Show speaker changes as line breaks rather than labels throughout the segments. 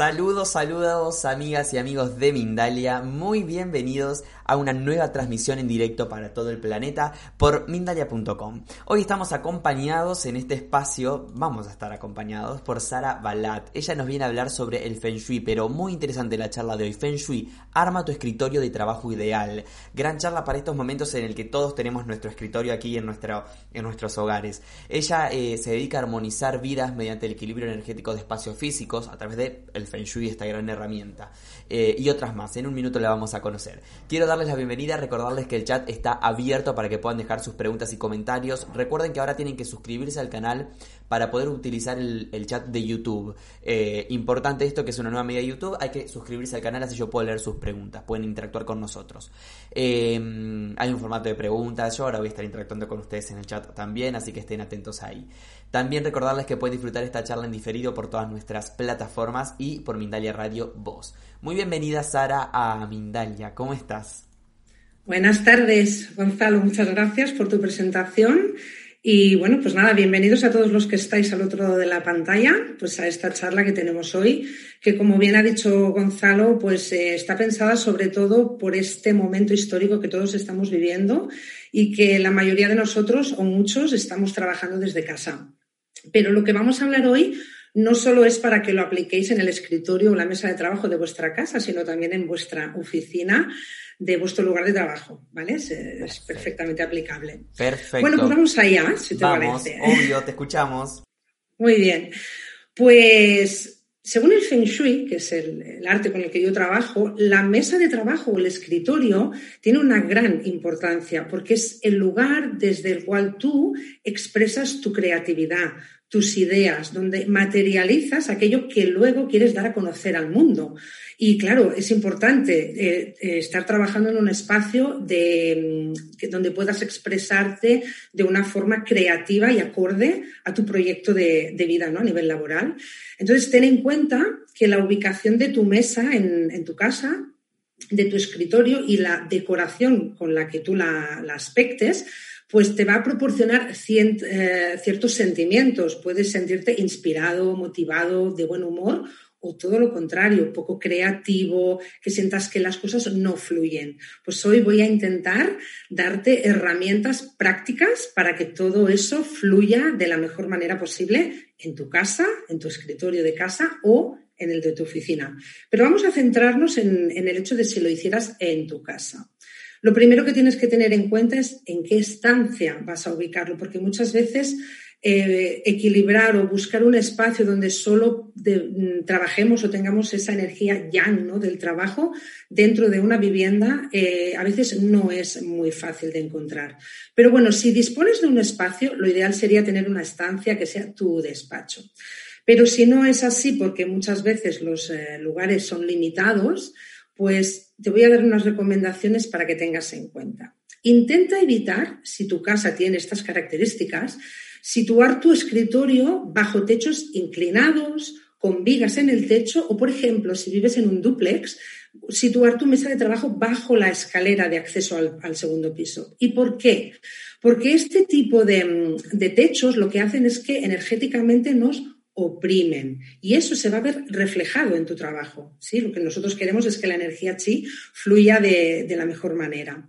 Saludos, saludos amigas y amigos de Mindalia, muy bienvenidos a una nueva transmisión en directo para todo el planeta por Mindalia.com. Hoy estamos acompañados en este espacio, vamos a estar acompañados por Sara Balat. Ella nos viene a hablar sobre el Feng Shui, pero muy interesante la charla de hoy. Feng Shui, arma tu escritorio de trabajo ideal. Gran charla para estos momentos en el que todos tenemos nuestro escritorio aquí en, nuestro, en nuestros hogares. Ella eh, se dedica a armonizar vidas mediante el equilibrio energético de espacios físicos a través de el Feng Shui, esta gran herramienta. Eh, y otras más. En un minuto la vamos a conocer. Quiero darles la bienvenida, recordarles que el chat está abierto para que puedan dejar sus preguntas y comentarios. Recuerden que ahora tienen que suscribirse al canal para poder utilizar el, chat de YouTube. Eh, importante esto que es una nueva media de YouTube, hay que suscribirse al canal así yo puedo leer sus preguntas, pueden interactuar con nosotros. Eh, hay un formato de preguntas, yo ahora voy a estar interactuando con ustedes en el chat también, así que estén atentos ahí. También recordarles que pueden disfrutar esta charla en diferido por todas nuestras plataformas y por Mindalia Radio Voz. Muy bienvenida Sara a Mindalia, ¿cómo estás?
Buenas tardes, Gonzalo, muchas gracias por tu presentación. Y bueno, pues nada, bienvenidos a todos los que estáis al otro lado de la pantalla, pues a esta charla que tenemos hoy, que como bien ha dicho Gonzalo, pues eh, está pensada sobre todo por este momento histórico que todos estamos viviendo y que la mayoría de nosotros o muchos estamos trabajando desde casa. Pero lo que vamos a hablar hoy no solo es para que lo apliquéis en el escritorio o la mesa de trabajo de vuestra casa, sino también en vuestra oficina de vuestro lugar de trabajo, ¿vale? Es, perfectamente aplicable.
Perfecto.
Bueno, pues vamos allá, si te
vamos,
parece.
Obvio, te escuchamos.
Muy bien. Pues según el Feng Shui, que es el, el, arte con el que yo trabajo, la mesa de trabajo o el escritorio tiene una gran importancia porque es el lugar desde el cual tú expresas tu creatividad, tus ideas, donde materializas aquello que luego quieres dar a conocer al mundo. Y claro, es importante eh, eh, estar trabajando en un espacio de, mm, donde puedas expresarte de una forma creativa y acorde a tu proyecto de, vida ¿no? a nivel laboral. Entonces, ten en cuenta que la ubicación de tu mesa en, tu casa de tu escritorio y la decoración con la que tú la aspectes pues te va a proporcionar eh, ciertos sentimientos. Puedes sentirte inspirado, motivado, de buen humor o todo lo contrario, poco creativo, que sientas que las cosas no fluyen. Pues hoy voy a intentar darte herramientas prácticas para que todo eso fluya de la mejor manera posible en tu casa, en tu escritorio de casa o en el de tu oficina. Pero vamos a centrarnos en, en el hecho de si lo hicieras en tu casa. Lo primero que tienes que tener en cuenta es en qué estancia vas a ubicarlo, porque muchas veces eh, equilibrar o buscar un espacio donde solo mm, trabajemos o tengamos esa energía yang ¿no? del trabajo dentro de una vivienda eh, a veces no es muy fácil de encontrar. Pero bueno, si dispones de un espacio, lo ideal sería tener una estancia que sea tu despacho. Pero si no es así, porque muchas veces los eh, lugares son limitados, pues te voy a dar unas recomendaciones para que tengas en cuenta. Intenta evitar, si tu casa tiene estas características, situar tu escritorio bajo techos inclinados, con vigas en el techo o, por ejemplo, si vives en un dúplex, situar tu mesa de trabajo bajo la escalera de acceso al, segundo piso. ¿Y por qué? Porque este tipo de, de techos lo que hacen es que energéticamente nos oprimen. Y eso se va a ver reflejado en tu trabajo. ¿sí? Lo que nosotros queremos es que la energía chi fluya de, la mejor manera.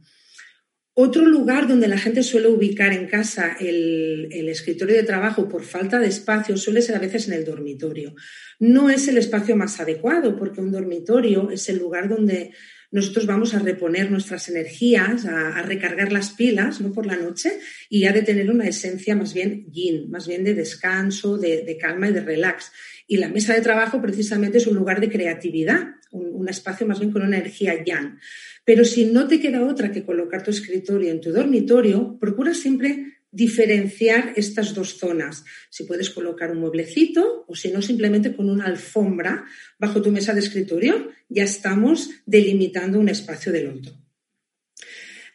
Otro lugar donde la gente suele ubicar en casa el, el, escritorio de trabajo por falta de espacio suele ser a veces en el dormitorio. No es el espacio más adecuado porque un dormitorio es el lugar donde nosotros vamos a reponer nuestras energías, a, recargar las pilas ¿no? por la noche y ha de tener una esencia más bien yin, más bien de descanso, de, calma y de relax. Y la mesa de trabajo precisamente es un lugar de creatividad, un, espacio más bien con una energía yang. Pero si no te queda otra que colocar tu escritorio en tu dormitorio, procura siempre diferenciar estas dos zonas. Si puedes colocar un mueblecito o si no, simplemente con una alfombra bajo tu mesa de escritorio, ya estamos delimitando un espacio del otro.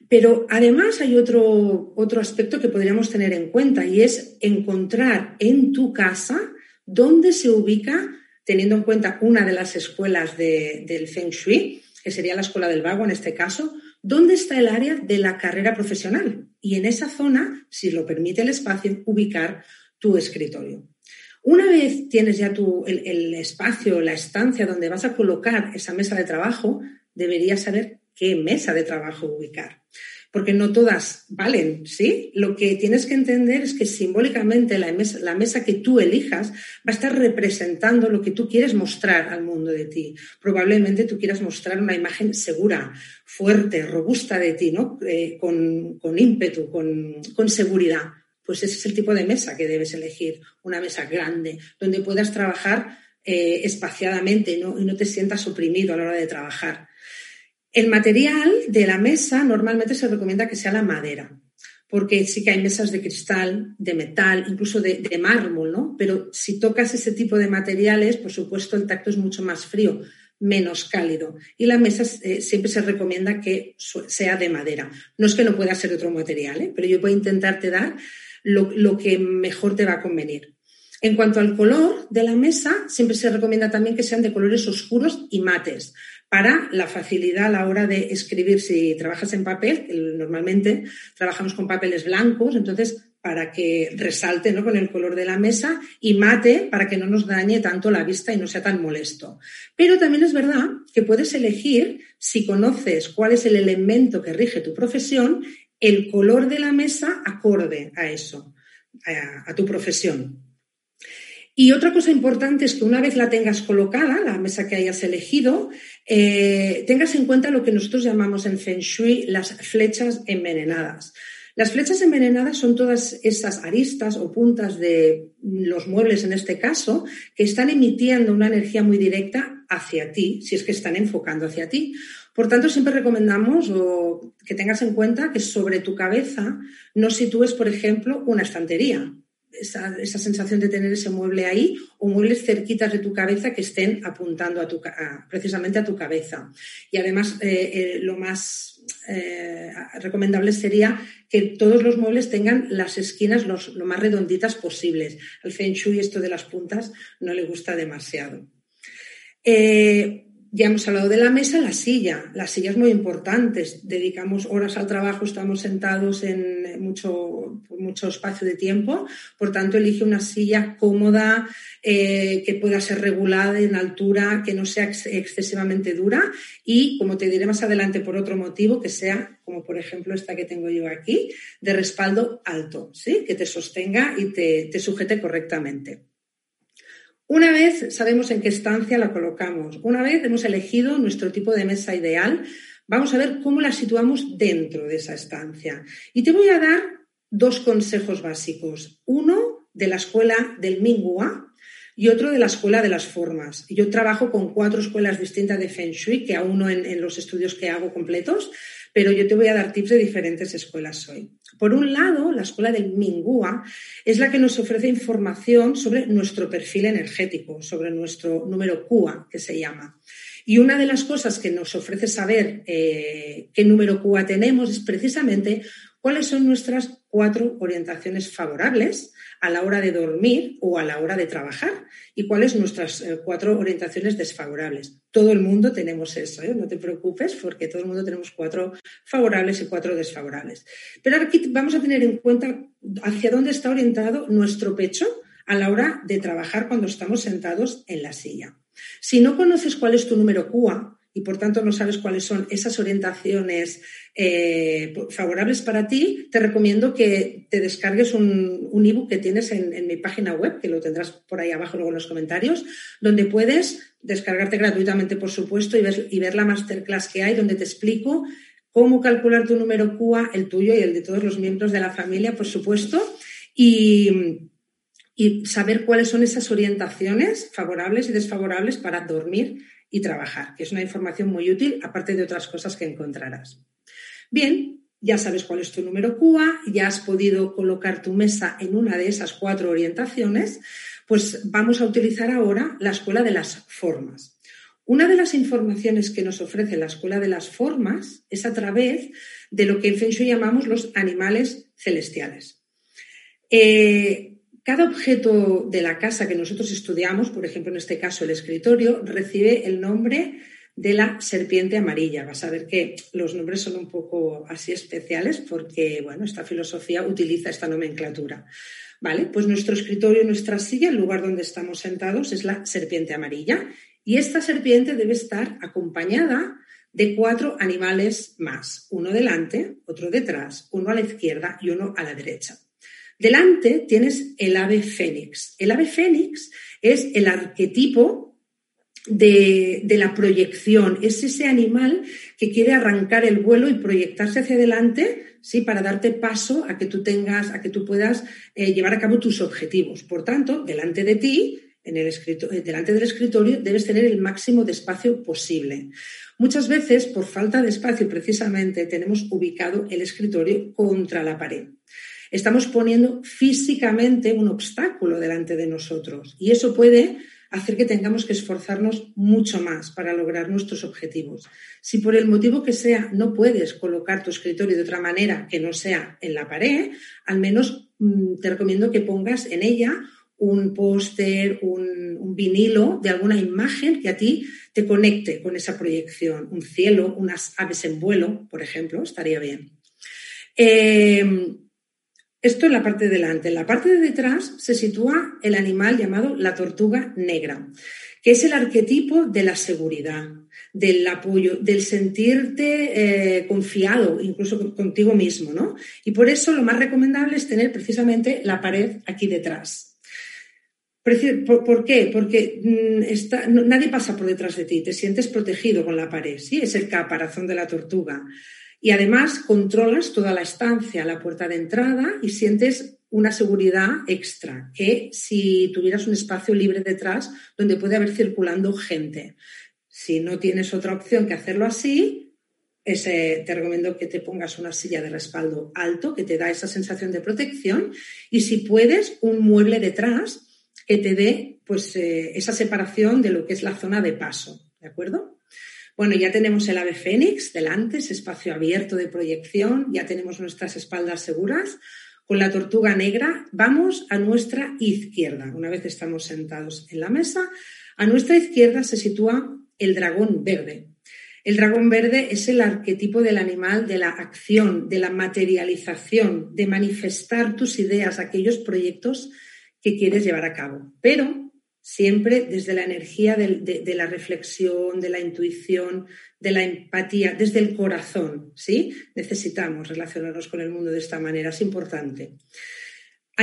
Pero además hay otro, otro aspecto que podríamos tener en cuenta y es encontrar en tu casa dónde se ubica, teniendo en cuenta una de las escuelas del Feng Shui, que sería la escuela del vago en este caso, dónde está el área de la carrera profesional. Y en esa zona, si lo permite el espacio, ubicar tu escritorio. Una vez tienes ya tu, el, el espacio, la estancia donde vas a colocar esa mesa de trabajo, deberías saber qué mesa de trabajo ubicar. Porque no todas valen, ¿sí? Lo que tienes que entender es que simbólicamente la mesa, la mesa que tú elijas va a estar representando lo que tú quieres mostrar al mundo de ti. Probablemente tú quieras mostrar una imagen segura, fuerte, robusta de ti, ¿no? Eh, con, ímpetu, con, seguridad pues ese es el tipo de mesa que debes elegir, una mesa grande, donde puedas trabajar eh, espaciadamente y no te sientas oprimido a la hora de trabajar. El material de la mesa normalmente se recomienda que sea la madera, porque sí que hay mesas de cristal, de metal, incluso de, mármol, ¿no? Pero si tocas ese tipo de materiales, por supuesto, el tacto es mucho más frío, menos cálido. Y la mesa eh, siempre se recomienda que sea de madera. No es que no pueda ser otro material, ¿eh? pero yo a intentarte dar lo que mejor te va a convenir. En cuanto al color de la mesa, siempre se recomienda también que sean de colores oscuros y mates para la facilidad a la hora de escribir. Si trabajas en papel, normalmente trabajamos con papeles blancos, entonces para que resalte ¿no? con el color de la mesa y mate para que no nos dañe tanto la vista y no sea tan molesto. Pero también es verdad que puedes elegir, si conoces cuál es el elemento que rige tu profesión, el color de la mesa acorde a eso, a tu profesión. Y otra cosa importante es que una vez la tengas colocada, la mesa que hayas elegido, eh, tengas en cuenta lo que nosotros llamamos en Feng Shui las flechas envenenadas. Las flechas envenenadas son todas esas aristas o puntas de los muebles en este caso que están emitiendo una energía muy directa hacia ti, si es que están enfocando hacia ti. Por tanto, siempre recomendamos que tengas en cuenta que sobre tu cabeza no sitúes, por ejemplo, una estantería, esa, sensación de tener ese mueble ahí o muebles cerquitas de tu cabeza que estén apuntando a tu, precisamente a tu cabeza. Y además, eh, eh, lo más eh, recomendable sería que todos los muebles tengan las esquinas lo más redonditas posibles. Al Feng Shui esto de las puntas no le gusta demasiado. Ya hemos hablado de la mesa, la silla. La silla es muy importante. Dedicamos horas al trabajo, estamos sentados en mucho, mucho espacio de tiempo. Por tanto, elige una silla cómoda, eh, que pueda ser regulada en altura, que no sea excesivamente dura y, como te diré más adelante por otro motivo, que sea, como por ejemplo esta que tengo yo aquí, de respaldo alto, ¿sí? que te sostenga y te sujete correctamente. Una vez sabemos en qué estancia la colocamos, una vez hemos elegido nuestro tipo de mesa ideal, vamos a ver cómo la situamos dentro de esa estancia. Y te voy a dar dos consejos básicos. Uno de la escuela del Minghua y otro de la escuela de las formas. Yo trabajo con cuatro escuelas distintas de Feng Shui, que aún no en los estudios que hago completos, pero yo te voy a dar tips de diferentes escuelas hoy. Por un lado, la escuela del Mingua es la que nos ofrece información sobre nuestro perfil energético, sobre nuestro número QA, que se llama. Y una de las cosas que nos ofrece saber eh, qué número QA tenemos es precisamente cuáles son nuestras cuatro orientaciones favorables a la hora de dormir o a la hora de trabajar y cuáles nuestras eh, cuatro orientaciones desfavorables. Todo el mundo tenemos eso, ¿eh? no te preocupes porque todo el mundo tenemos cuatro favorables y cuatro desfavorables. Pero aquí vamos a tener en cuenta hacia dónde está orientado nuestro pecho a la hora de trabajar cuando estamos sentados en la silla. Si no conoces cuál es tu número QA, y por tanto no sabes cuáles son esas orientaciones eh, favorables para ti, te recomiendo que te descargues un, un ebook que tienes en, mi página web, que lo tendrás por ahí abajo luego en los comentarios, donde puedes descargarte gratuitamente, por supuesto, y ver, y ver la masterclass que hay, donde te explico cómo calcular tu número QA, el tuyo y el de todos los miembros de la familia, por supuesto, y, y saber cuáles son esas orientaciones favorables y desfavorables para dormir y trabajar, que es una información muy útil, aparte de otras cosas que encontrarás. Bien, ya sabes cuál es tu número CUA, ya has podido colocar tu mesa en una de esas cuatro orientaciones, pues vamos a utilizar ahora la escuela de las formas. Una de las informaciones que nos ofrece la escuela de las formas es a través de lo que en Feng Shui llamamos los animales celestiales. Eh, cada objeto de la casa que nosotros estudiamos, por ejemplo en este caso el escritorio, recibe el nombre de la serpiente amarilla. Vas a ver que los nombres son un poco así especiales porque, bueno, esta filosofía utiliza esta nomenclatura. Vale, pues nuestro escritorio, nuestra silla, el lugar donde estamos sentados es la serpiente amarilla y esta serpiente debe estar acompañada de cuatro animales más, uno delante, otro detrás, uno a la izquierda y uno a la derecha. Delante tienes el ave fénix. El ave fénix es el arquetipo de, la proyección. Es ese animal que quiere arrancar el vuelo y proyectarse hacia adelante, sí, para darte paso a que tú tengas, a que tú puedas eh, llevar a cabo tus objetivos. Por tanto, delante de ti, en el eh, delante del escritorio, debes tener el máximo de espacio posible. Muchas veces, por falta de espacio, precisamente, tenemos ubicado el escritorio contra la pared. Estamos poniendo físicamente un obstáculo delante de nosotros y eso puede hacer que tengamos que esforzarnos mucho más para lograr nuestros objetivos. Si por el motivo que sea no puedes colocar tu escritorio de otra manera que no sea en la pared, al menos mm, te recomiendo que pongas en ella un póster, un, vinilo de alguna imagen que a ti te conecte con esa proyección. Un cielo, unas aves en vuelo, por ejemplo, estaría bien. Eh, esto en la parte de delante. En la parte de detrás se sitúa el animal llamado la tortuga negra, que es el arquetipo de la seguridad, del apoyo, del sentirte eh, confiado, incluso contigo mismo, ¿no? Y por eso lo más recomendable es tener precisamente la pared aquí detrás. ¿Por, qué? Porque mm, nadie pasa por detrás de ti, te sientes protegido con la pared, ¿sí? Es el caparazón de la tortuga. Y además controlas toda la estancia, la puerta de entrada y sientes una seguridad extra, que si tuvieras un espacio libre detrás donde puede haber circulando gente. Si no tienes otra opción que hacerlo así, te recomiendo que te pongas una silla de respaldo alto que te da esa sensación de protección y si puedes, un mueble detrás que te dé pues, eh, esa separación de lo que es la zona de paso. ¿De acuerdo? Bueno, ya tenemos el ave fénix delante, ese espacio abierto de proyección, ya tenemos nuestras espaldas seguras. Con la tortuga negra vamos a nuestra izquierda. Una vez estamos sentados en la mesa, a nuestra izquierda se sitúa el dragón verde. El dragón verde es el arquetipo del animal de la acción, de la materialización, de manifestar tus ideas, aquellos proyectos que quieres llevar a cabo. Pero siempre desde la energía de, la reflexión, de la intuición, de la empatía, desde el corazón, ¿sí? Necesitamos relacionarnos con el mundo de esta manera, es importante.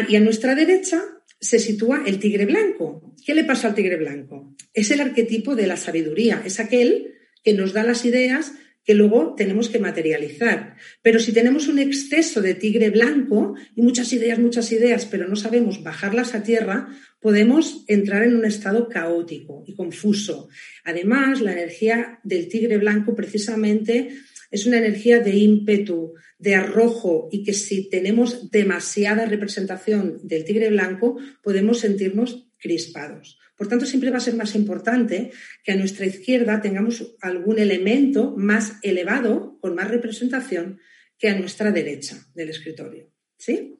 Y a nuestra derecha se sitúa el tigre blanco. ¿Qué le pasa al tigre blanco? Es el arquetipo de la sabiduría, es aquel que nos da las ideas que luego tenemos que materializar. Pero si tenemos un exceso de tigre blanco y muchas ideas, muchas ideas, pero no sabemos bajarlas a tierra, podemos entrar en un estado caótico y confuso. Además, la energía del tigre blanco precisamente es una energía de ímpetu, de arrojo y que si tenemos demasiada representación del tigre blanco podemos sentirnos crispados. Por tanto, siempre va a ser más importante que a nuestra izquierda tengamos algún elemento más elevado, con más representación, que a nuestra derecha del escritorio. ¿Sí?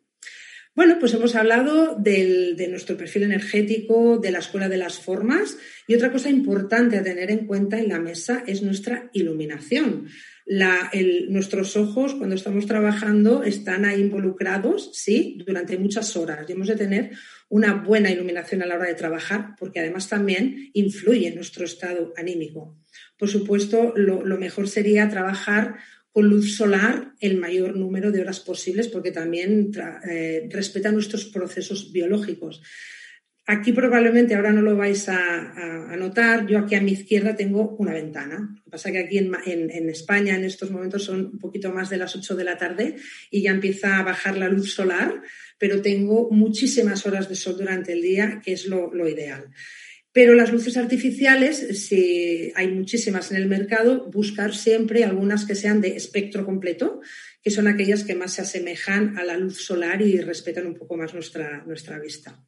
Bueno, pues hemos hablado de nuestro perfil energético, de la escuela de las formas y otra cosa importante a tener en cuenta en la mesa es nuestra iluminación. nuestros ojos cuando estamos trabajando están ahí involucrados, sí, durante muchas horas y hemos de tener una buena iluminación a la hora de trabajar porque además también influye en nuestro estado anímico. Por supuesto, lo mejor sería trabajar con luz solar el mayor número de horas posibles porque también eh, respeta nuestros procesos biológicos. Aquí probablemente ahora no lo vais a, notar. Yo aquí a mi izquierda tengo una ventana. Lo que pasa es que aquí en, España en estos momentos son un poquito más de las 8 de la tarde y ya empieza a bajar la luz solar, pero tengo muchísimas horas de sol durante el día, que es lo ideal. Pero las luces artificiales, si hay muchísimas en el mercado, buscar siempre algunas que sean de espectro completo, que son aquellas que más se asemejan a la luz solar y respetan un poco más nuestra, nuestra vista.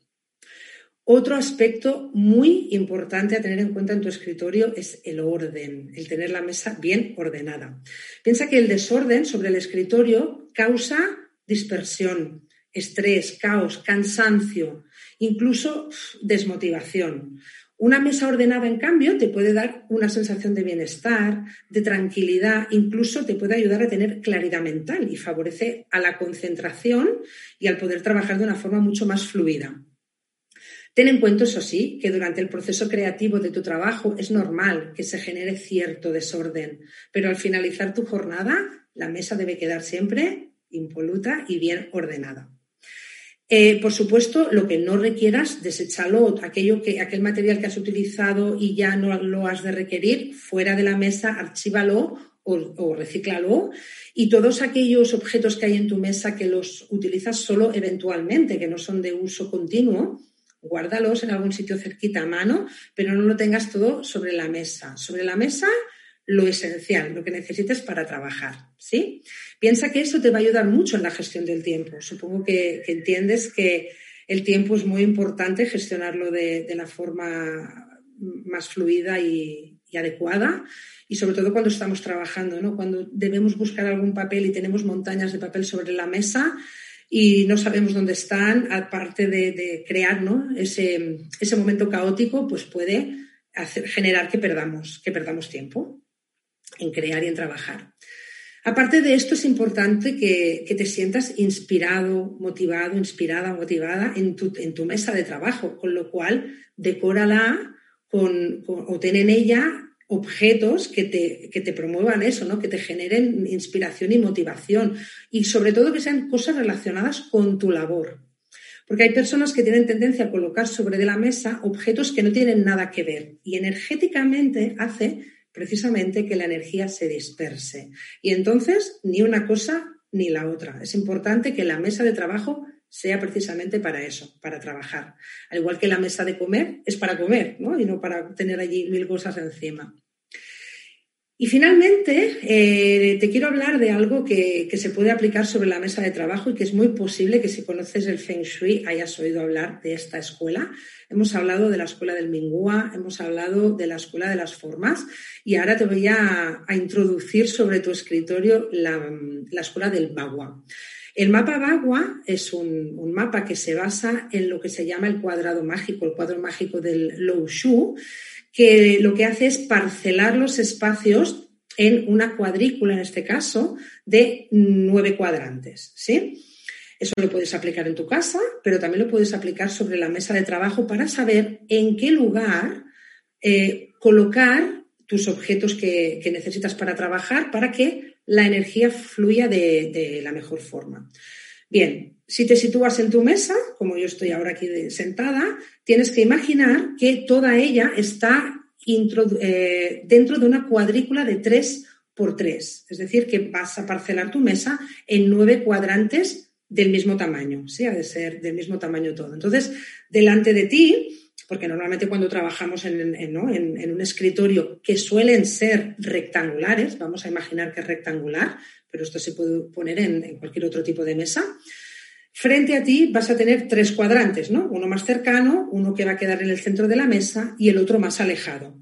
Otro aspecto muy importante a tener en cuenta en tu escritorio es el orden, el tener la mesa bien ordenada. Piensa que el desorden sobre el escritorio causa dispersión, estrés, caos, cansancio, incluso desmotivación. Una mesa ordenada, en cambio, te puede dar una sensación de bienestar, de tranquilidad, incluso te puede ayudar a tener claridad mental y favorece a la concentración y al poder trabajar de una forma mucho más fluida. Ten en cuenta, eso sí, que durante el proceso creativo de tu trabajo es normal que se genere cierto desorden, pero al finalizar tu jornada, la mesa debe quedar siempre impoluta y bien ordenada. Eh, por supuesto, lo que no requieras, deséchalo, aquello que, aquel material que has utilizado y ya no lo has de requerir, fuera de la mesa, archívalo o, o recíclalo. Y todos aquellos objetos que hay en tu mesa que los utilizas solo eventualmente, que no son de uso continuo, guárdalos en algún sitio cerquita a mano, pero no lo tengas todo sobre la mesa. Sobre la mesa, lo esencial, lo que necesites para trabajar, ¿sí? Piensa que eso te va a ayudar mucho en la gestión del tiempo. Supongo que, entiendes que el tiempo es muy importante gestionarlo de, la forma más fluida y, adecuada y sobre todo cuando estamos trabajando, ¿no? Cuando debemos buscar algún papel y tenemos montañas de papel sobre la mesa, y no sabemos dónde están, aparte de, crear ese, ese, momento caótico, pues puede generar que perdamos, que perdamos tiempo en crear y en trabajar. Aparte de esto, es importante que, te sientas inspirado, motivado, inspirada, motivada en tu, en tu mesa de trabajo, con lo cual decórala con, o ten en ella objetos que te, que te promuevan eso, ¿no? que te generen inspiración y motivación y sobre todo que sean cosas relacionadas con tu labor. Porque hay personas que tienen tendencia a colocar sobre de la mesa objetos que no tienen nada que ver y energéticamente hace precisamente que la energía se disperse. Y entonces ni una cosa ni la otra. Es importante que la mesa de trabajo sea precisamente para eso, para trabajar. Al igual que la mesa de comer es para comer, ¿no? Y no para tener allí mil cosas encima. Y finalmente, eh, te quiero hablar de algo que, se puede aplicar sobre la mesa de trabajo y que es muy posible que si conoces el Feng Shui hayas oído hablar de esta escuela. Hemos hablado de la escuela del Mingua, hemos hablado de la escuela de las formas y ahora te voy a, introducir sobre tu escritorio la, la escuela del Bagua. El mapa Bagua es un, mapa que se basa en lo que se llama el cuadrado mágico, el cuadro mágico del Lou Shu, que lo que hace es parcelar los espacios en una cuadrícula, en este caso, de nueve cuadrantes. ¿sí? Eso lo puedes aplicar en tu casa, pero también lo puedes aplicar sobre la mesa de trabajo para saber en qué lugar eh, colocar tus objetos que, que necesitas para trabajar para que la energía fluya de, la mejor forma. Bien, si te sitúas en tu mesa, como yo estoy ahora aquí sentada, tienes que imaginar que toda ella está eh, dentro de una cuadrícula de 3 por 3. Es decir, que vas a parcelar tu mesa en nueve cuadrantes del mismo tamaño, ¿sí? Ha de ser del mismo tamaño todo. Entonces, delante de ti porque normalmente cuando trabajamos en, un escritorio que suelen ser rectangulares, vamos a imaginar que es rectangular, pero esto se puede poner en, cualquier otro tipo de mesa, frente a ti vas a tener tres cuadrantes, ¿no? Uno más cercano, uno que va a quedar en el centro de la mesa y el otro más alejado.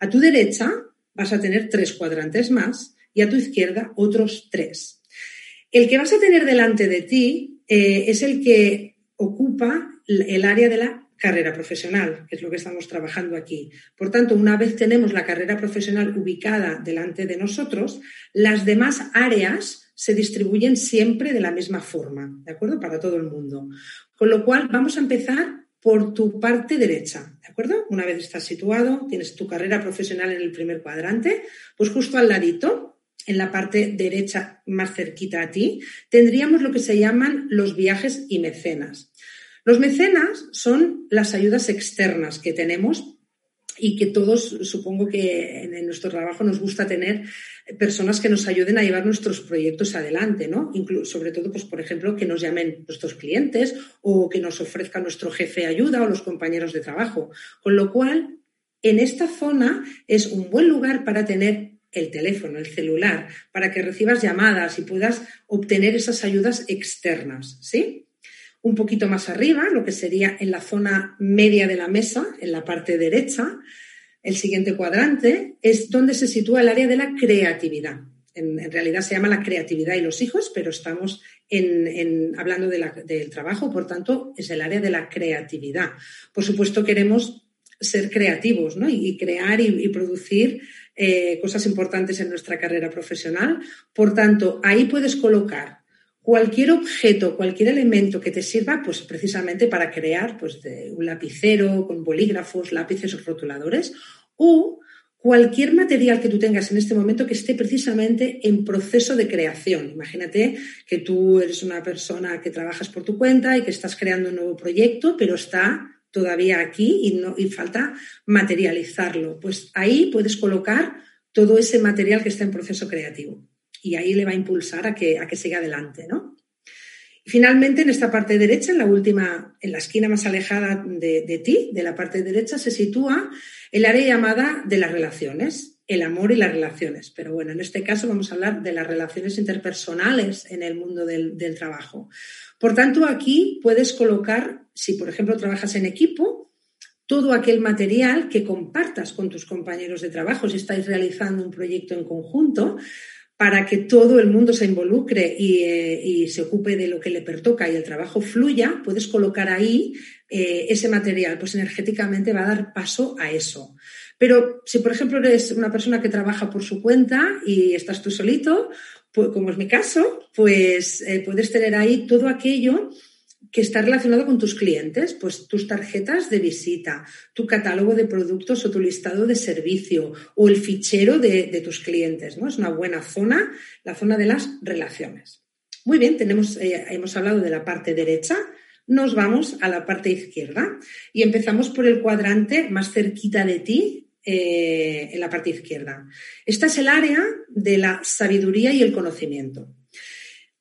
A tu derecha vas a tener tres cuadrantes más y a tu izquierda otros tres. El que vas a tener delante de ti eh, es el que ocupa el área de la carrera profesional, que es lo que estamos trabajando aquí. Por tanto, una vez tenemos la carrera profesional ubicada delante de nosotros, las demás áreas se distribuyen siempre de la misma forma, ¿de acuerdo? Para todo el mundo. Con lo cual, vamos a empezar por tu parte derecha, ¿de acuerdo? Una vez estás situado, tienes tu carrera profesional en el primer cuadrante, pues justo al ladito, en la parte derecha más cerquita a ti, tendríamos lo que se llaman los viajes y mecenas. Los mecenas son las ayudas externas que tenemos y que todos, supongo que en, nuestro trabajo nos gusta tener personas que nos ayuden a llevar nuestros proyectos adelante, ¿no? sobre todo, pues, por ejemplo, que nos llamen nuestros clientes o que nos ofrezca nuestro jefe ayuda o los compañeros de trabajo. Con lo cual, en esta zona es un buen lugar para tener el teléfono, el celular, para que recibas llamadas y puedas obtener esas ayudas externas, ¿sí? Un poquito más arriba, lo que sería en la zona media de la mesa, en la parte derecha, el siguiente cuadrante es donde se sitúa el área de la creatividad. En, realidad se llama la creatividad y los hijos, pero estamos hablando del trabajo, por tanto, es el área de la creatividad. Por supuesto, queremos ser creativos ¿no? y, crear y, producir eh, cosas importantes en nuestra carrera profesional. Por tanto, ahí puedes colocar cualquier objeto, cualquier elemento que te sirva, pues precisamente para crear pues, un lapicero con bolígrafos, lápices rotuladores, o cualquier material que tú tengas en este momento que esté precisamente en proceso de creación. Imagínate que tú eres una persona que trabajas por tu cuenta y que estás creando un nuevo proyecto, pero está todavía aquí y, no, y falta materializarlo. Pues ahí puedes colocar todo ese material que está en proceso creativo y ahí le va a impulsar a que, a que siga adelante, ¿no? Y finalmente, en esta parte derecha, en la última, en la esquina más alejada de, de ti, de la parte derecha, se sitúa el área llamada de las relaciones, el amor y las relaciones. Pero bueno, en este caso vamos a hablar de las relaciones interpersonales en el mundo del, del trabajo. Por tanto, aquí puedes colocar, si por ejemplo trabajas en equipo, todo aquel material que compartas con tus compañeros de trabajo, si estáis realizando un proyecto en conjunto, para que todo el mundo se involucre eh, y, se ocupe de lo que le pertoca y el trabajo fluya, puedes colocar ahí eh, ese material, pues energéticamente va a dar paso a eso. Pero si, por ejemplo, eres una persona que trabaja por su cuenta y estás tú solito, pues, como es mi caso, pues eh, puedes tener ahí todo aquello que está relacionado con tus clientes, pues tus tarjetas de visita, tu catálogo de productos o tu listado de servicio o el fichero de, tus clientes, ¿no? Es una buena zona, la zona de las relaciones. Muy bien, tenemos, eh, hemos hablado de la parte derecha, nos vamos a la parte izquierda y empezamos por el cuadrante más cerquita de ti, eh, en la parte izquierda. Esta es el área de la sabiduría y el conocimiento.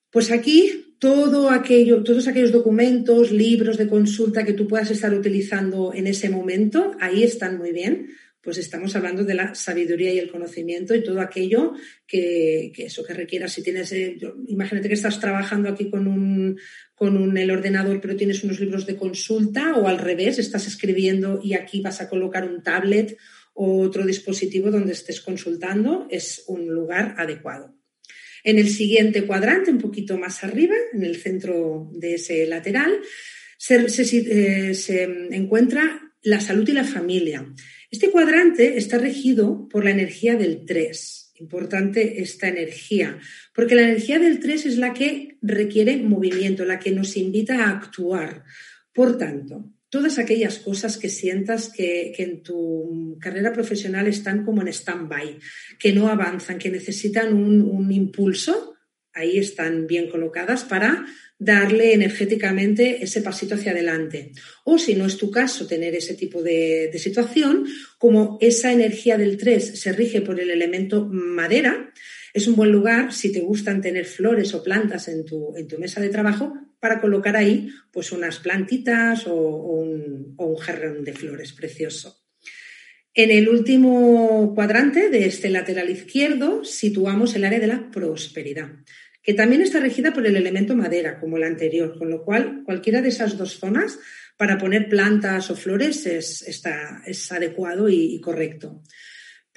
Pues aquí todo aquello, todos aquellos documentos, libros de consulta que tú puedas estar utilizando en ese momento, ahí están muy bien. Pues estamos hablando de la sabiduría y el conocimiento y todo aquello que, eso que requieras. Si tienes, eh, imagínate que estás trabajando aquí con un, con un, el ordenador, pero tienes unos libros de consulta, o al revés, estás escribiendo y aquí vas a colocar un tablet o otro dispositivo donde estés consultando, es un lugar adecuado. En el siguiente cuadrante, un poquito más arriba, en el centro de ese lateral, se, eh, encuentra la salud y la familia. Este cuadrante está regido por la energía del 3. Importante esta energía, porque la energía del 3 es la que requiere movimiento, la que nos invita a actuar. Por tanto, todas aquellas cosas que sientas que, en tu carrera profesional están como en stand-by, que no avanzan, que necesitan un, impulso, ahí están bien colocadas para darle energéticamente ese pasito hacia adelante. O si no es tu caso tener ese tipo de, de situación, como esa energía del 3 se rige por el elemento madera, es un buen lugar, si te gustan tener flores o plantas en tu, en tu mesa de trabajo, para colocar ahí pues unas plantitas o, un, jarrón de flores precioso. En el último cuadrante de este lateral izquierdo situamos el área de la prosperidad, que también está regida por el elemento madera, como la anterior, con lo cual cualquiera de esas dos zonas para poner plantas o flores es, está, es adecuado y correcto.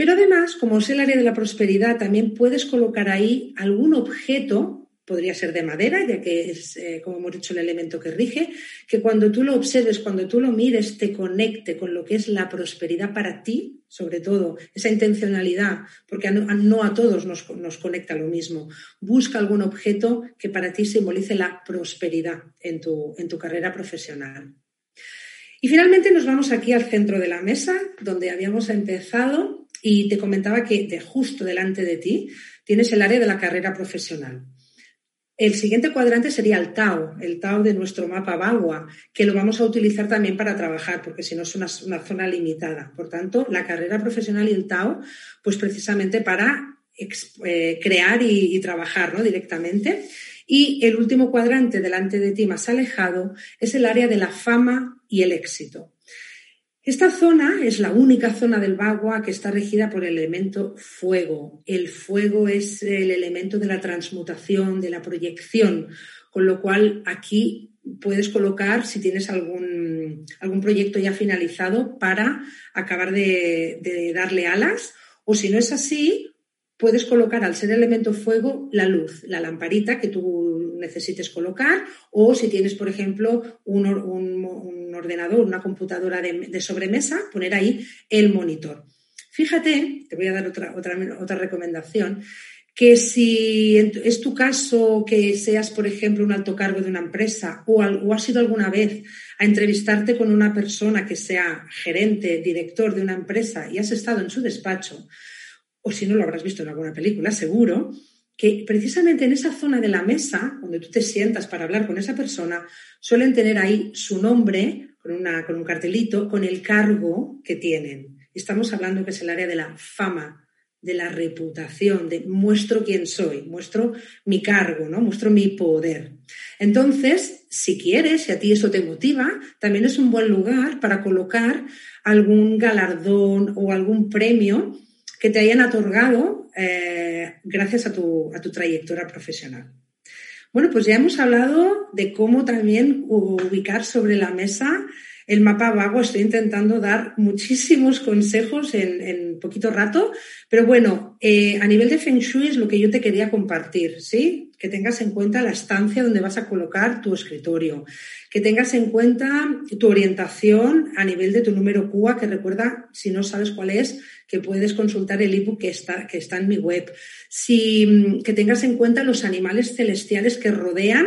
Pero además, como es el área de la prosperidad, también puedes colocar ahí algún objeto, podría ser de madera, ya que es, eh, como hemos dicho, el elemento que rige, que cuando tú lo observes, cuando tú lo mires, te conecte con lo que es la prosperidad para ti, sobre todo, esa intencionalidad, porque no, a todos nos, nos conecta lo mismo. Busca algún objeto que para ti simbolice la prosperidad en tu, en tu carrera profesional. Y finalmente nos vamos aquí al centro de la mesa, donde habíamos empezado y te comentaba que de justo delante de ti tienes el área de la carrera profesional. El siguiente cuadrante sería el Tao, el Tao de nuestro mapa Bagua, que lo vamos a utilizar también para trabajar, porque si no es una, zona limitada. Por tanto, la carrera profesional y el Tao, pues precisamente para eh, crear y, y trabajar ¿no? directamente. Y el último cuadrante delante de ti más alejado es el área de la fama y el éxito. Esta zona es la única zona del Bagua que está regida por el elemento fuego. El fuego es el elemento de la transmutación, de la proyección, con lo cual aquí puedes colocar, si tienes algún, algún proyecto ya finalizado, para acabar de, de darle alas, o si no es así, puedes colocar, al ser elemento fuego, la luz, la lamparita que tú necesites colocar, o si tienes, por ejemplo, un, ordenador, una computadora de, sobremesa, poner ahí el monitor. Fíjate, te voy a dar otra, otra, otra recomendación, que si es tu caso que seas, por ejemplo, un alto cargo de una empresa o, o has ido alguna vez a entrevistarte con una persona que sea gerente, director de una empresa y has estado en su despacho, o si no lo habrás visto en alguna película, seguro, que precisamente en esa zona de la mesa, donde tú te sientas para hablar con esa persona, suelen tener ahí su nombre con, una, con un cartelito, con el cargo que tienen. Estamos hablando que es el área de la fama, de la reputación, de muestro quién soy, muestro mi cargo, ¿no? muestro mi poder. Entonces, si quieres, si a ti eso te motiva, también es un buen lugar para colocar algún galardón o algún premio que te hayan otorgado eh, gracias a tu, a tu trayectoria profesional. Bueno, pues ya hemos hablado de cómo también ubicar sobre la mesa el mapa vago. Estoy intentando dar muchísimos consejos en, poquito rato, pero bueno, eh, a nivel de Feng Shui es lo que yo te quería compartir, ¿sí? Que tengas en cuenta la estancia donde vas a colocar tu escritorio, que tengas en cuenta tu orientación a nivel de tu número QA, que recuerda, si no sabes cuál es, que puedes consultar el ebook que está, que está en mi web. Si, que tengas en cuenta los animales celestiales que rodean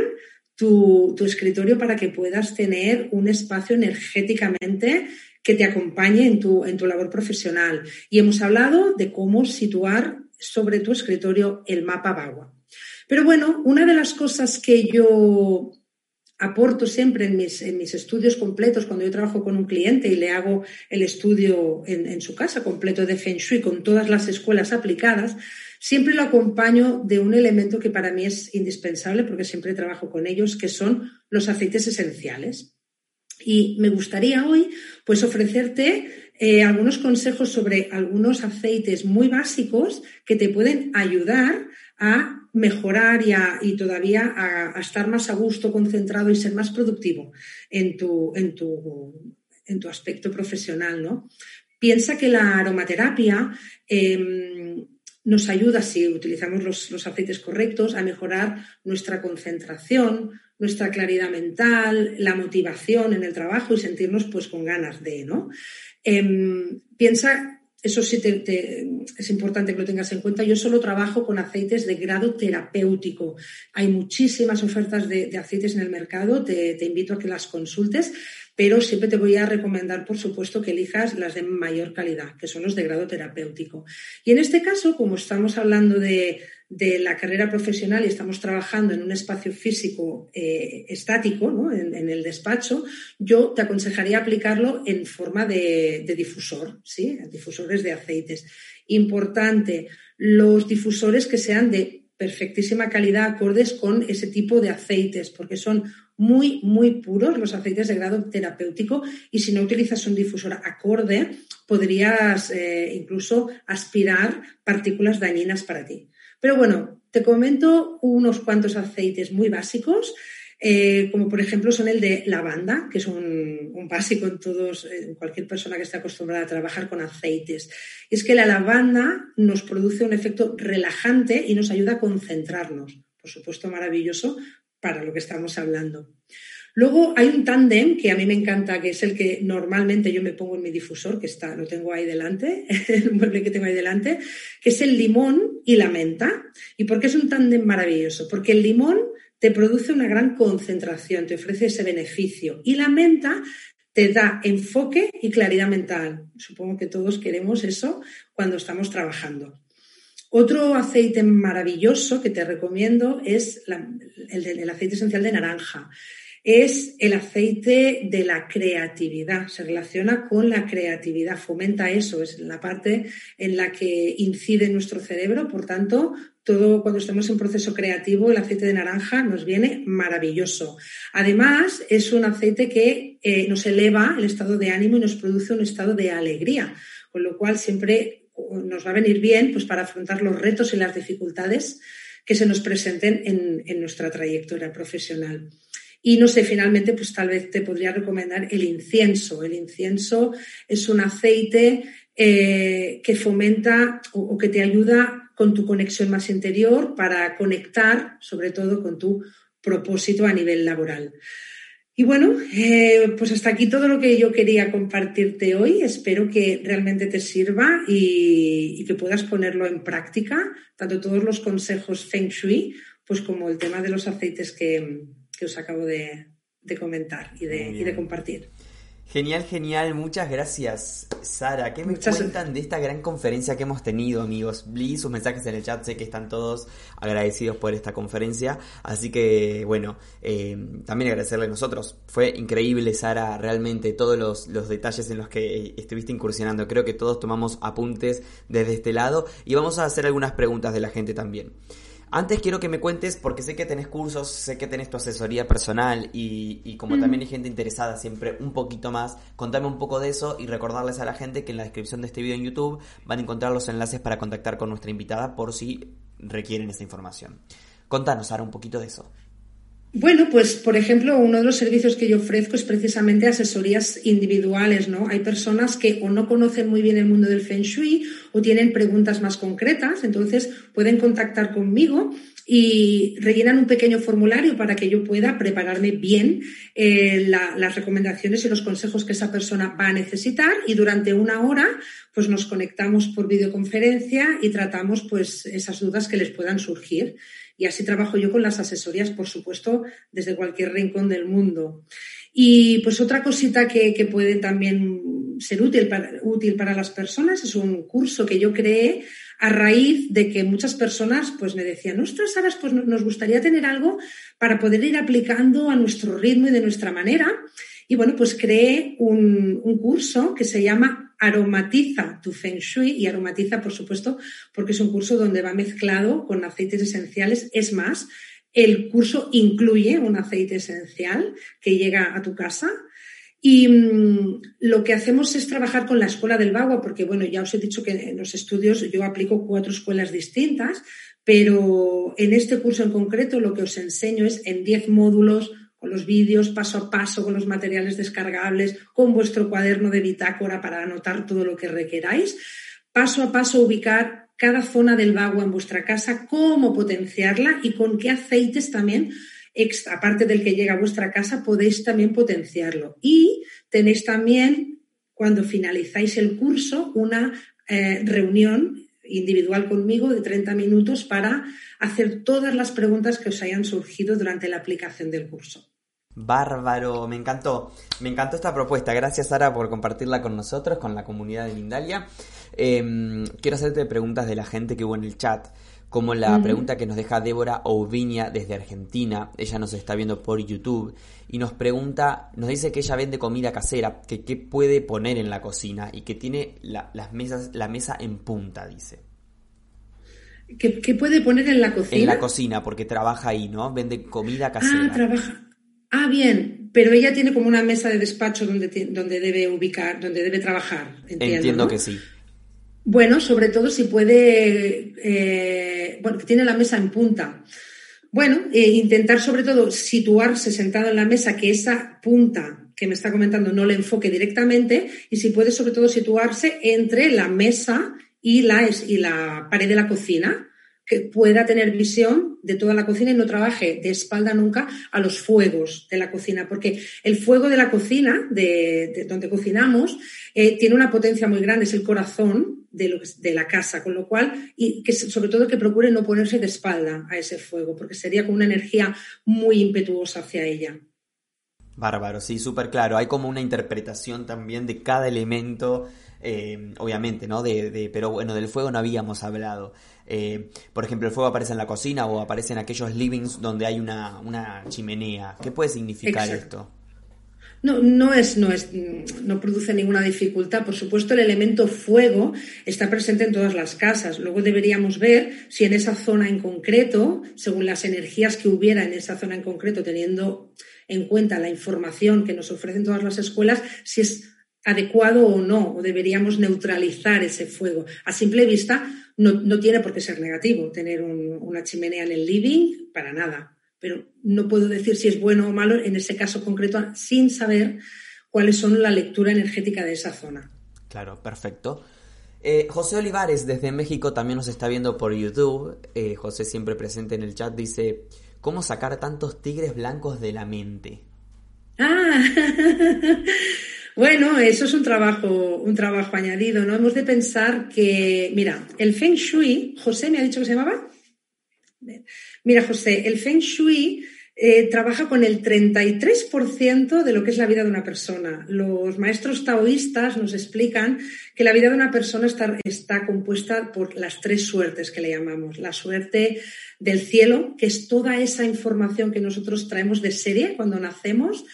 tu, escritorio para que puedas tener un espacio energéticamente que te acompañe en tu, en tu labor profesional. Y hemos hablado de cómo situar sobre tu escritorio el mapa Bagua. Pero bueno, una de las cosas que yo aporto siempre en mis, en mis, estudios completos cuando yo trabajo con un cliente y le hago el estudio en, en, su casa completo de Feng Shui con todas las escuelas aplicadas, siempre lo acompaño de un elemento que para mí es indispensable porque siempre trabajo con ellos, que son los aceites esenciales. Y me gustaría hoy pues ofrecerte eh, algunos consejos sobre algunos aceites muy básicos que te pueden ayudar a mejorar y, todavía a, estar más a gusto, concentrado y ser más productivo en tu, en tu, en tu aspecto profesional. ¿no? Piensa que la aromaterapia em, nos ayuda, si utilizamos los, aceites correctos, a mejorar nuestra concentración, nuestra claridad mental, la motivación en el trabajo y sentirnos pues con ganas de, ¿no? Em, piensa eso sí es importante que lo tengas en cuenta. Yo solo trabajo con aceites de grado terapéutico. Hay muchísimas ofertas de, aceites en el mercado, te, invito a que las consultes, pero siempre te voy a recomendar, por supuesto, que elijas las de mayor calidad, que son los de grado terapéutico. Y en este caso, como estamos hablando de, de la carrera profesional y estamos trabajando en un espacio físico eh, estático, ¿no? en, el despacho, yo te aconsejaría aplicarlo en forma de, difusor, ¿sí? difusores de aceites. Importante, los difusores que sean de perfectísima calidad, acordes con ese tipo de aceites, porque son muy, muy puros los aceites de grado terapéutico y si no utilizas un difusor acorde, podrías eh, incluso aspirar partículas dañinas para ti. Pero bueno, te comento unos cuantos aceites muy básicos, eh, como por ejemplo son el de lavanda, que es un, básico en todos, en cualquier persona que esté acostumbrada a trabajar con aceites. Y es que la lavanda nos produce un efecto relajante y nos ayuda a concentrarnos. Por supuesto, maravilloso para lo que estamos hablando. Luego hay un tándem que a mí me encanta, que es el que normalmente yo me pongo en mi difusor, que está, lo tengo ahí delante, el mueble que tengo ahí delante, que es el limón y la menta. ¿Y por qué es un tándem maravilloso? Porque el limón te produce una gran concentración, te ofrece ese beneficio. Y la menta te da enfoque y claridad mental. Supongo que todos queremos eso cuando estamos trabajando. Otro aceite maravilloso que te recomiendo es el, aceite esencial de naranja. Es el aceite de la creatividad, se relaciona con la creatividad, fomenta eso, es la parte en la que incide nuestro cerebro, por tanto, todo cuando estamos en proceso creativo, el aceite de naranja nos viene maravilloso. Además, es un aceite que eh, nos eleva el estado de ánimo y nos produce un estado de alegría, con lo cual siempre nos va a venir bien pues, para afrontar los retos y las dificultades que se nos presenten en, nuestra trayectoria profesional. Y no sé, finalmente, pues tal vez te podría recomendar el incienso. El incienso es un aceite eh, que fomenta o, que te ayuda con tu conexión más interior para conectar, sobre todo, con tu propósito a nivel laboral. Y bueno, eh, pues hasta aquí todo lo que yo quería compartirte hoy. Espero que realmente te sirva y, que puedas ponerlo en práctica, tanto todos los consejos Feng Shui, pues como el tema de los aceites que, os acabo de, comentar y de compartir.
Genial, genial. Muchas gracias, Sara. ¿Qué me cuentan de esta gran conferencia que hemos tenido, amigos? Vi sus mensajes en el chat, sé que están todos agradecidos por esta conferencia. Así que, bueno, eh, también agradecerle a nosotros. Fue increíble, Sara, realmente todos los, los detalles en los que estuviste incursionando. Creo que todos tomamos apuntes desde este lado y vamos a hacer algunas preguntas de la gente también. Antes quiero que me cuentes, porque sé que tenés cursos, sé que tenés tu asesoría personal y, como también hay gente interesada siempre un poquito más, contame un poco de eso y recordarles a la gente que en la descripción de este video en YouTube van a encontrar los enlaces para contactar con nuestra invitada por si requieren esta información. Contanos ahora un poquito de eso.
Bueno, pues por ejemplo, uno de los servicios que yo ofrezco es precisamente asesorías individuales, ¿no? Hay personas que o no conocen muy bien el mundo del Feng Shui o tienen preguntas más concretas, entonces pueden contactar conmigo y rellenan un pequeño formulario para que yo pueda prepararme bien eh, las recomendaciones y los consejos que esa persona va a necesitar y durante una hora pues nos conectamos por videoconferencia y tratamos pues esas dudas que les puedan surgir. Y así trabajo yo con las asesorías, por supuesto, desde cualquier rincón del mundo. Y pues otra cosita que, puede también ser útil para, útil para las personas es un curso que yo creé a raíz de que muchas personas pues me decían, ostras, Sara, pues nos gustaría tener algo para poder ir aplicando a nuestro ritmo y de nuestra manera. Y bueno, pues creé un, un curso que se llama aromatiza tu feng shui y aromatiza, por supuesto, porque es un curso donde va mezclado con aceites esenciales. Es más, el curso incluye un aceite esencial que llega a tu casa. Y mm, lo que hacemos es trabajar con la escuela del Bagua, porque bueno, ya os he dicho que en los estudios yo aplico cuatro escuelas distintas, pero en este curso en concreto lo que os enseño es en diez módulos los vídeos paso a paso, con los materiales descargables, con vuestro cuaderno de bitácora para anotar todo lo que requeráis, paso a paso ubicar cada zona del bagua en vuestra casa, cómo potenciarla y con qué aceites también, aparte del que llega a vuestra casa, podéis también potenciarlo. Y tenéis también, cuando finalizáis el curso, una eh, reunión individual conmigo de 30 minutos para hacer todas las preguntas que os hayan surgido durante la aplicación del curso.
Bárbaro, me encantó. Me encantó esta propuesta. Gracias, Sara, por compartirla con nosotros, con la comunidad de Mindalia. Em, quiero hacerte preguntas de la gente que hubo en el chat, como la pregunta que nos deja Débora Ouviña desde Argentina. Ella nos está viendo por YouTube y nos pregunta, nos dice que ella vende comida casera, que qué puede poner en la cocina y que tiene las mesas, la mesa en punta, dice.
¿Qué, puede poner en la cocina?
En la cocina, porque trabaja ahí, ¿no? Vende comida casera.
Ah, trabaja. Ah, bien, pero ella tiene como una mesa de despacho donde, donde debe ubicar, donde debe trabajar.
Entiendo, que sí.
Bueno, sobre todo si puede, eh, bueno, que tiene la mesa en punta. Bueno, eh, intentar sobre todo situarse sentado en la mesa, que esa punta que me está comentando no le enfoque directamente y si puede sobre todo situarse entre la mesa y la, y la pared de la cocina que pueda tener visión de toda la cocina y no trabaje de espalda nunca a los fuegos de la cocina, porque el fuego de la cocina, de, donde cocinamos, eh, tiene una potencia muy grande, es el corazón de, de la casa, con lo cual, y que sobre todo que procure no ponerse de espalda a ese fuego, porque sería con una energía muy impetuosa hacia ella.
Bárbaro, sí, súper claro. Hay como una interpretación también de cada elemento, eh, obviamente, ¿no? De, pero bueno, del fuego no habíamos hablado. Eh, por ejemplo, el fuego aparece en la cocina o aparece en aquellos livings donde hay una, una chimenea. ¿Qué puede significar esto?
No, no es, no es, no produce ninguna dificultad. Por supuesto, el elemento fuego está presente en todas las casas. Luego deberíamos ver si en esa zona en concreto, según las energías que hubiera en esa zona en concreto, teniendo en cuenta la información que nos ofrecen todas las escuelas, si es adecuado o no, o deberíamos neutralizar ese fuego. A simple vista, no, tiene por qué ser negativo tener una chimenea en el living, para nada pero no puedo decir si es bueno o malo en ese caso concreto sin saber cuáles son la lectura energética de esa zona.
Claro, perfecto. Eh, José Olivares desde México también nos está viendo por YouTube. Eh, José siempre presente en el chat dice, ¿cómo sacar tantos tigres blancos de la mente?
Ah, bueno, eso es un trabajo, un trabajo añadido, ¿no? Hemos de pensar que, mira, el Feng Shui, José me ha dicho que se llamaba. Mira, José, el Feng Shui eh, trabaja con el 33% de lo que es la vida de una persona. Los maestros taoístas nos explican que la vida de una persona está, está, compuesta por las tres suertes que le llamamos. La suerte del cielo, que es toda esa información que nosotros traemos de serie cuando nacemos.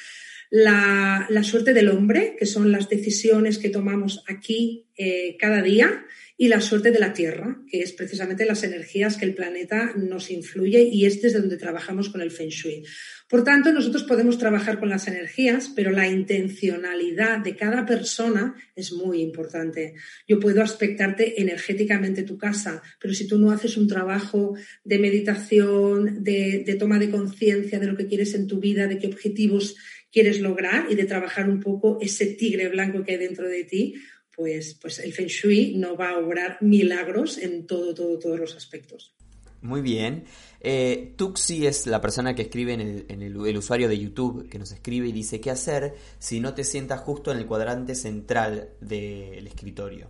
La, suerte del hombre, que son las decisiones que tomamos aquí eh, cada día y la suerte de la Tierra, que es precisamente las energías que el planeta nos influye y es donde trabajamos con el Feng Shui. Por tanto, nosotros podemos trabajar con las energías, pero la intencionalidad de cada persona es muy importante. Yo puedo aspectarte energéticamente tu casa, pero si tú no haces un trabajo de meditación, de toma de conciencia de lo que quieres en tu vida, de qué objetivos quieres lograr y de trabajar un poco ese tigre blanco que hay dentro de ti, pues, pues el Feng Shui no va a obrar milagros en todo, todo, todos los aspectos.
Muy bien. Eh, Tuxi es la persona que escribe en, el, usuario de YouTube, que nos escribe y dice qué hacer si no te sientas justo en el cuadrante central del escritorio.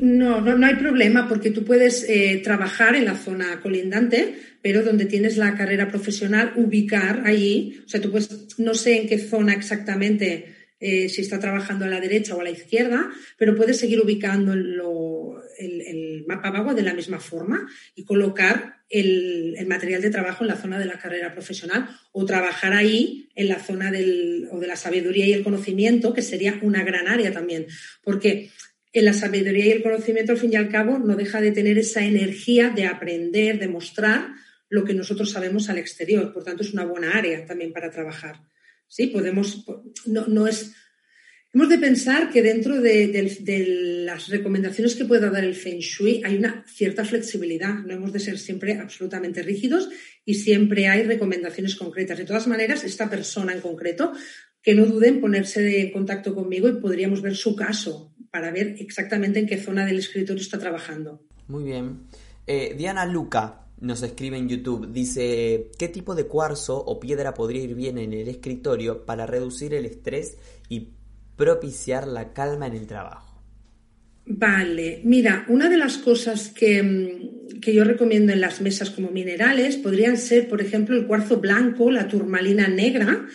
No, no, hay problema porque tú puedes eh, trabajar en la zona colindante, pero donde tienes la carrera profesional, ubicar allí, o sea, tú puedes, no sé en qué zona exactamente eh, si está trabajando a la derecha o a la izquierda, pero puedes seguir ubicando el, mapa vago de la misma forma y colocar el, material de trabajo en la zona de la carrera profesional o trabajar ahí en la zona del, o de la sabiduría y el conocimiento, que sería una gran área también, porque en la sabiduría y el conocimiento, al fin y al cabo, no deja de tener esa energía de aprender, de mostrar lo que nosotros sabemos al exterior. Por tanto, es una buena área también para trabajar. Sí, podemos, no, no es, hemos de pensar que dentro de, las recomendaciones que pueda dar el Feng Shui hay una cierta flexibilidad. No hemos de ser siempre absolutamente rígidos y siempre hay recomendaciones concretas. De todas maneras, esta persona en concreto, que no duden en ponerse en contacto conmigo y podríamos ver su caso para ver exactamente en qué zona del escritorio está trabajando.
Muy bien. Eh, Diana Luca, nos escribe en YouTube, dice, ¿qué tipo de cuarzo o piedra podría ir bien en el escritorio para reducir el estrés y propiciar la calma en el trabajo?
Vale, mira, una de las cosas que, mm, que, yo recomiendo en las mesas como minerales podrían ser, por ejemplo, el cuarzo blanco, la turmalina negra,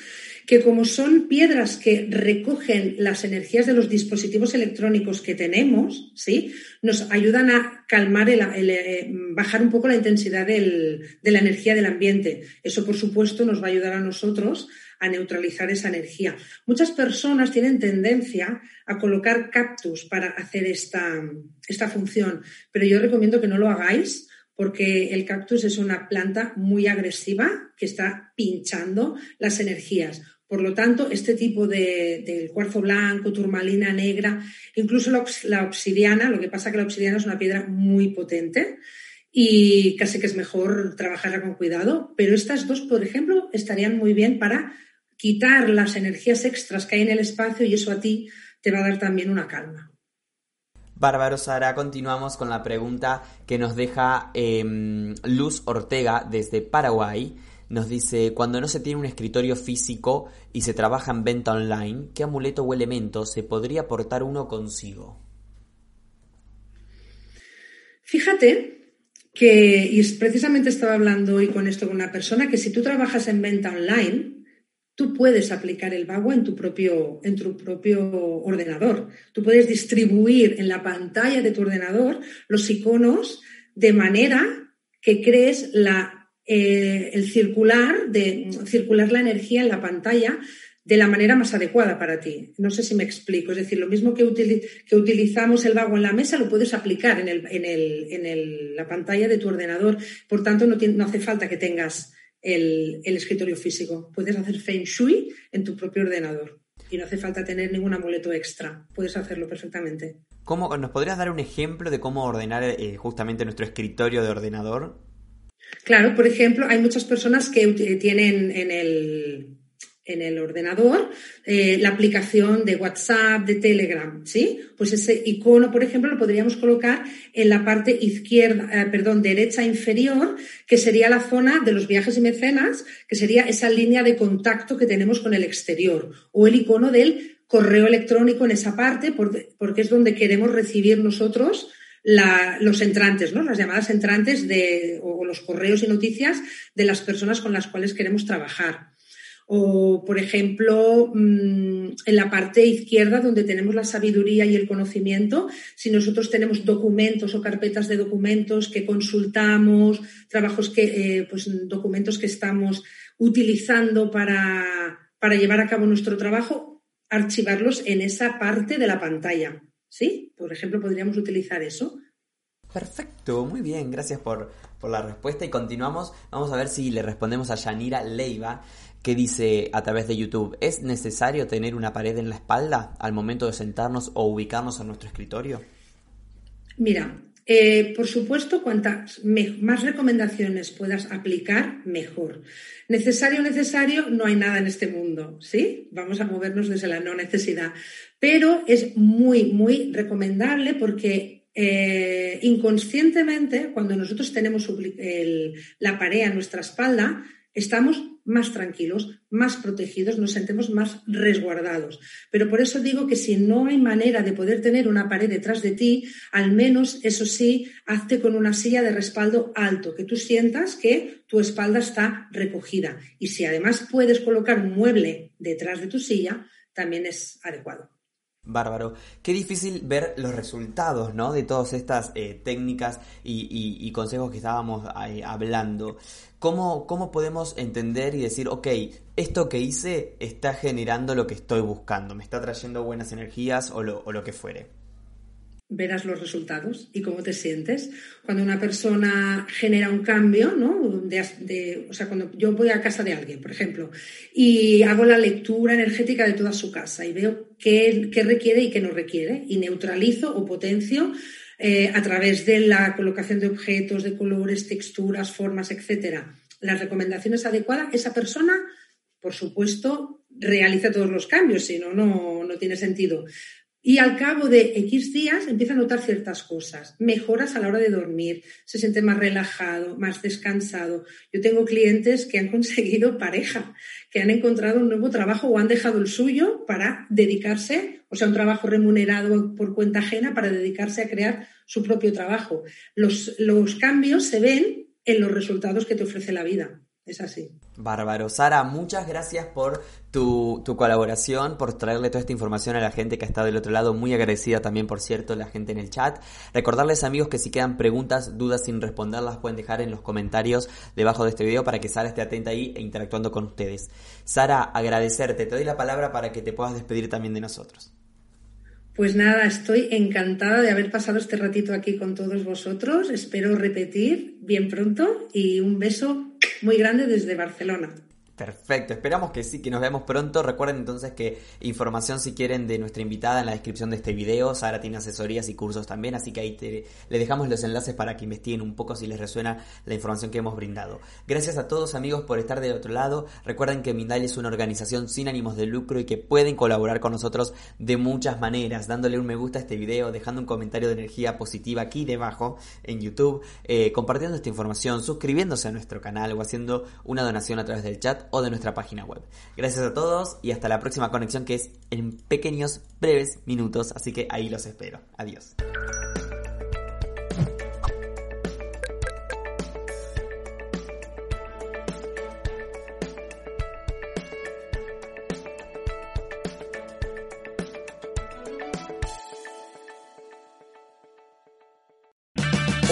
que como son piedras que recogen las energías de los dispositivos electrónicos que tenemos, ¿sí? nos ayudan a calmar, el, eh, bajar un poco la intensidad de la energía del ambiente. Eso, por supuesto, nos va a ayudar a nosotros a neutralizar esa energía. Muchas personas tienen tendencia a colocar cactus para hacer esta, esta función, pero yo recomiendo que no lo hagáis porque el cactus es una planta muy agresiva que está pinchando las energías. Por lo tanto, este tipo de, cuarzo blanco, turmalina negra, incluso la, obsidiana, lo que pasa es que la obsidiana es una piedra muy potente y casi que es mejor trabajarla con cuidado, pero estas dos, por ejemplo, estarían muy bien para quitar las energías extras que hay en el espacio y eso a ti te va a dar también una calma.
Bárbaro Sara, continuamos con la pregunta que nos deja em, Luz Ortega desde Paraguay nos dice, cuando no se tiene un escritorio físico y se trabaja en venta online, ¿qué amuleto o elemento se podría portar uno consigo?
Fíjate que, y precisamente estaba hablando hoy con esto con una persona, que si tú trabajas en venta online, tú puedes aplicar el vago en tu propio, en tu propio ordenador. Tú puedes distribuir en la pantalla de tu ordenador los iconos de manera que crees la, eh, el circular, de, circular la energía en la pantalla de la manera más adecuada para ti. No sé si me explico. Es decir, lo mismo que, que utilizamos el vago en la mesa, lo puedes aplicar en, el, en, el, en el, la pantalla de tu ordenador. Por tanto, no, no hace falta que tengas el, escritorio físico. Puedes hacer Feng Shui en tu propio ordenador y no hace falta tener ningún amuleto extra. Puedes hacerlo perfectamente.
¿Cómo, ¿Nos podrías dar un ejemplo de cómo ordenar eh, justamente nuestro escritorio de ordenador?
Claro, por ejemplo, hay muchas personas que tienen en el, en el ordenador eh, la aplicación de WhatsApp, de Telegram, ¿sí? Pues ese icono, por ejemplo, lo podríamos colocar en la parte izquierda, eh, perdón, derecha inferior, que sería la zona de los viajes y mecenas, que sería esa línea de contacto que tenemos con el exterior, o el icono del correo electrónico en esa parte, porque, es donde queremos recibir nosotros los entrantes, ¿no? Las llamadas entrantes de, o los correos y noticias de las personas con las cuales queremos trabajar. O, por ejemplo, mm, en la parte izquierda, donde tenemos la sabiduría y el conocimiento, si nosotros tenemos documentos o carpetas de documentos que consultamos, trabajos que, eh, pues, documentos que estamos utilizando para, para llevar a cabo nuestro trabajo, archivarlos en esa parte de la pantalla. ¿Sí? Por ejemplo, podríamos utilizar eso.
Perfecto, muy bien, gracias por, por la respuesta y continuamos. Vamos a ver si le respondemos a Yanira Leiva, que dice a través de YouTube, ¿es necesario tener una pared en la espalda al momento de sentarnos o ubicarnos en nuestro escritorio?
Mira, eh, por supuesto, cuantas más recomendaciones puedas aplicar, mejor. Necesario, necesario, no hay nada en este mundo, ¿sí? Vamos a movernos desde la no necesidad. Pero es muy, muy recomendable porque eh, inconscientemente, cuando nosotros tenemos la pared a nuestra espalda, estamos más tranquilos, más protegidos, nos sentimos más resguardados. Pero por eso digo que si no hay manera de poder tener una pared detrás de ti, al menos, eso sí, hazte con una silla de respaldo alto, que tú sientas que tu espalda está recogida. Y si además puedes colocar un mueble detrás de tu silla, también es adecuado.
Bárbaro. Qué difícil ver los resultados, ¿no? De todas estas eh, técnicas y, consejos que estábamos hablando. ¿Cómo, ¿Cómo podemos entender y decir, ok, esto que hice está generando lo que estoy buscando, me está trayendo buenas energías o lo que fuere?
Verás los resultados y cómo te sientes. Cuando una persona genera un cambio, ¿no? De, o sea, cuando yo voy a casa de alguien, por ejemplo, y hago la lectura energética de toda su casa y veo qué, requiere y qué no requiere, y neutralizo o potencio eh, a través de la colocación de objetos, de colores, texturas, formas, etcétera, las recomendaciones adecuadas, esa persona, por supuesto, realiza todos los cambios, si no, no tiene sentido. Y al cabo de X días empieza a notar ciertas cosas. Mejoras a la hora de dormir, se siente más relajado, más descansado. Yo tengo clientes que han conseguido pareja, que han encontrado un nuevo trabajo o han dejado el suyo para dedicarse, o sea, un trabajo remunerado por cuenta ajena para dedicarse a crear su propio trabajo. Los, cambios se ven en los resultados que te ofrece la vida. Es así.
Bárbaro. Sara, muchas gracias por tu, colaboración, por traerle toda esta información a la gente que está del otro lado. Muy agradecida también, por cierto, la gente en el chat. Recordarles, amigos, que si quedan preguntas, dudas sin responderlas, pueden dejar en los comentarios debajo de este video para que Sara esté atenta ahí e interactuando con ustedes. Sara, agradecerte. Te doy la palabra para que te puedas despedir también de nosotros.
Pues nada, estoy encantada de haber pasado este ratito aquí con todos vosotros. Espero repetir bien pronto y un beso muy grande desde Barcelona.
Perfecto, esperamos que sí, que nos veamos pronto. Recuerden entonces que información si quieren de nuestra invitada en la descripción de este video. Sara tiene asesorías y cursos también, así que ahí te, le dejamos los enlaces para que investiguen un poco si les resuena la información que hemos brindado. Gracias a todos amigos por estar del otro lado. Recuerden que Mindal es una organización sin ánimos de lucro y que pueden colaborar con nosotros de muchas maneras, dándole un me gusta a este video, dejando un comentario de energía positiva aquí debajo en YouTube, eh, compartiendo esta información, suscribiéndose a nuestro canal o haciendo una donación a través del chat o de nuestra página web. Gracias a todos y hasta la próxima conexión que es en pequeños, breves minutos, así que ahí los espero. Adiós.